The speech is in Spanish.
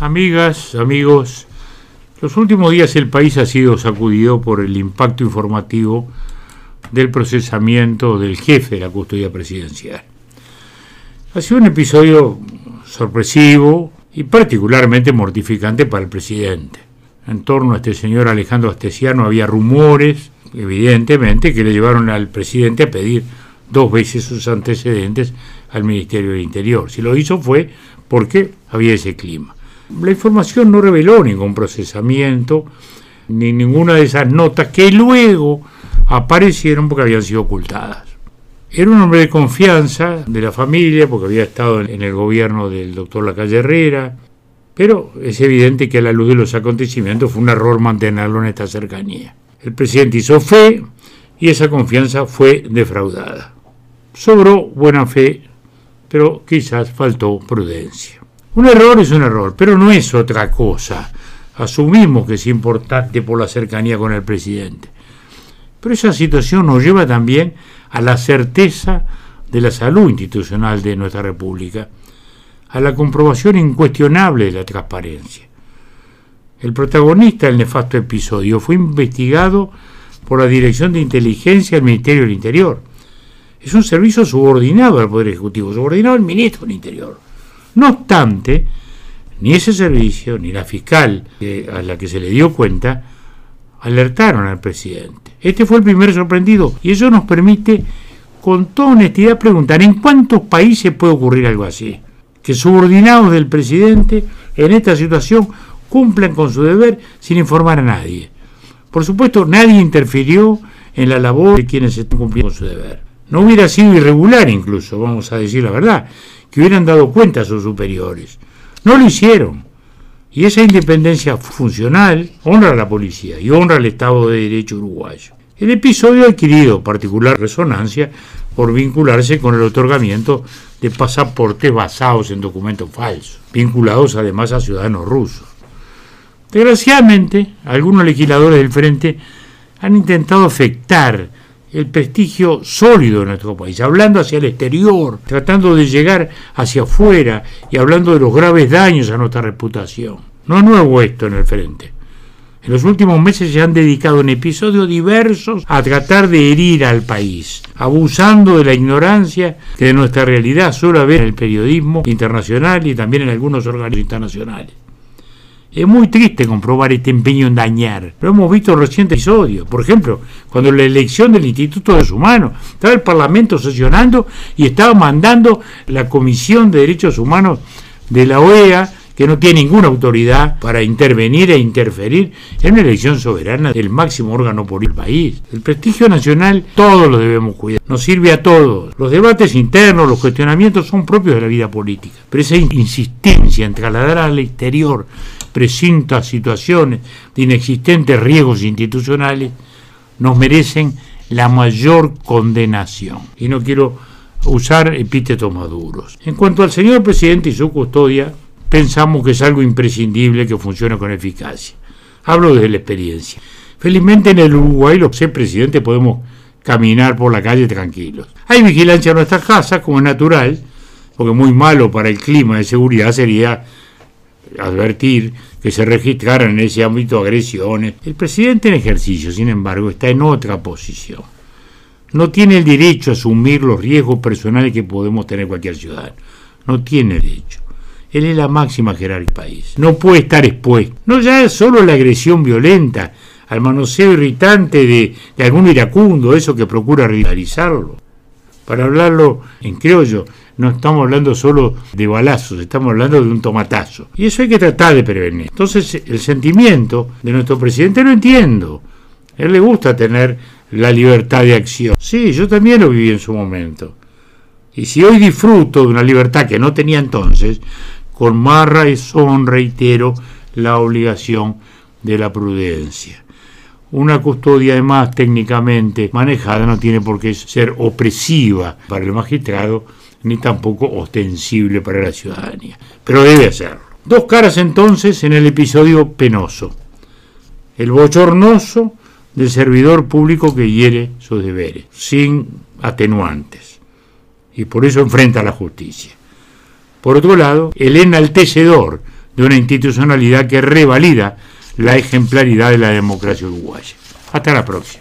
Amigas, amigos, los últimos días el país ha sido sacudido por el impacto informativo del procesamiento del jefe de la custodia presidencial. Ha sido un episodio sorpresivo y particularmente mortificante para el presidente. En torno a este señor Alejandro Astesiano había rumores, evidentemente, que le llevaron al presidente a pedir dos veces sus antecedentes al Ministerio del Interior. Si lo hizo fue porque había ese clima. La información no reveló ningún procesamiento, ni ninguna de esas notas que luego aparecieron porque habían sido ocultadas. Era un hombre de confianza de la familia, porque había estado en el gobierno del doctor Lacalle Herrera, pero es evidente que a la luz de los acontecimientos fue un error mantenerlo en esta cercanía. El presidente hizo fe y esa confianza fue defraudada. Sobró buena fe, pero quizás faltó prudencia. Un error es un error, pero no es otra cosa. Asumimos que es importante por la cercanía con el presidente. Pero esa situación nos lleva también a la certeza de la salud institucional de nuestra República, a la comprobación incuestionable de la transparencia. El protagonista del nefasto episodio fue investigado por la Dirección de Inteligencia del Ministerio del Interior. Es un servicio subordinado al Poder Ejecutivo, subordinado al Ministro del Interior no obstante, ni ese servicio, ni la fiscal a la que se le dio cuenta, alertaron al presidente. Este fue el primer sorprendido y eso nos permite con toda honestidad preguntar en cuántos países puede ocurrir algo así. Que subordinados del presidente en esta situación cumplan con su deber sin informar a nadie. Por supuesto, nadie interfirió en la labor de quienes están cumpliendo su deber. No hubiera sido irregular incluso, vamos a decir la verdad, que hubieran dado cuenta a sus superiores. No lo hicieron. Y esa independencia funcional honra a la policía y honra al Estado de Derecho uruguayo. El episodio ha adquirido particular resonancia por vincularse con el otorgamiento de pasaportes basados en documentos falsos, vinculados además a ciudadanos rusos. Desgraciadamente, algunos legisladores del Frente han intentado afectar el prestigio sólido de nuestro país, hablando hacia el exterior, tratando de llegar hacia afuera y hablando de los graves daños a nuestra reputación. No es nuevo esto en el frente. En los últimos meses se han dedicado en episodios diversos a tratar de herir al país, abusando de la ignorancia que de nuestra realidad suele haber en el periodismo internacional y también en algunos organismos internacionales. Es muy triste comprobar este empeño en dañar. Lo hemos visto en recientes episodios. Por ejemplo, cuando la elección del Instituto de Humanos, estaba el Parlamento sesionando y estaba mandando la Comisión de Derechos Humanos de la OEA, que no tiene ninguna autoridad para intervenir e interferir en una elección soberana del máximo órgano por el país. El prestigio nacional todos lo debemos cuidar, nos sirve a todos. Los debates internos, los cuestionamientos son propios de la vida política, pero esa insistencia en trasladar al exterior presuntas situaciones de inexistentes riesgos institucionales, nos merecen la mayor condenación. Y no quiero usar epítetos maduros. En cuanto al señor presidente y su custodia, pensamos que es algo imprescindible que funcione con eficacia. Hablo desde la experiencia. Felizmente en el Uruguay los presidentes podemos caminar por la calle tranquilos. Hay vigilancia en nuestras casas, como es natural, porque muy malo para el clima de seguridad sería advertir que se registraran en ese ámbito agresiones. El presidente en ejercicio, sin embargo, está en otra posición. No tiene el derecho a asumir los riesgos personales que podemos tener cualquier ciudadano. No tiene derecho. Él es la máxima jerarquía del país. No puede estar expuesto. No ya es solo la agresión violenta, al manoseo irritante de, algún iracundo, eso que procura realizarlo. Para hablarlo en criollo, no estamos hablando solo de balazos, estamos hablando de un tomatazo. Y eso hay que tratar de prevenir. Entonces, el sentimiento de nuestro presidente lo entiendo. A él le gusta tener la libertad de acción. Sí, yo también lo viví en su momento. Y si hoy disfruto de una libertad que no tenía entonces, con más razón reitero la obligación de la prudencia. Una custodia, además, técnicamente manejada, no tiene por qué ser opresiva para el magistrado, ni tampoco ostensible para la ciudadanía, pero debe hacerlo. Dos caras entonces en el episodio penoso. El bochornoso del servidor público que hiere sus deberes, sin atenuantes, y por eso enfrenta a la justicia. Por otro lado, el enaltecedor de una institucionalidad que revalida la ejemplaridad de la democracia uruguaya. Hasta la próxima.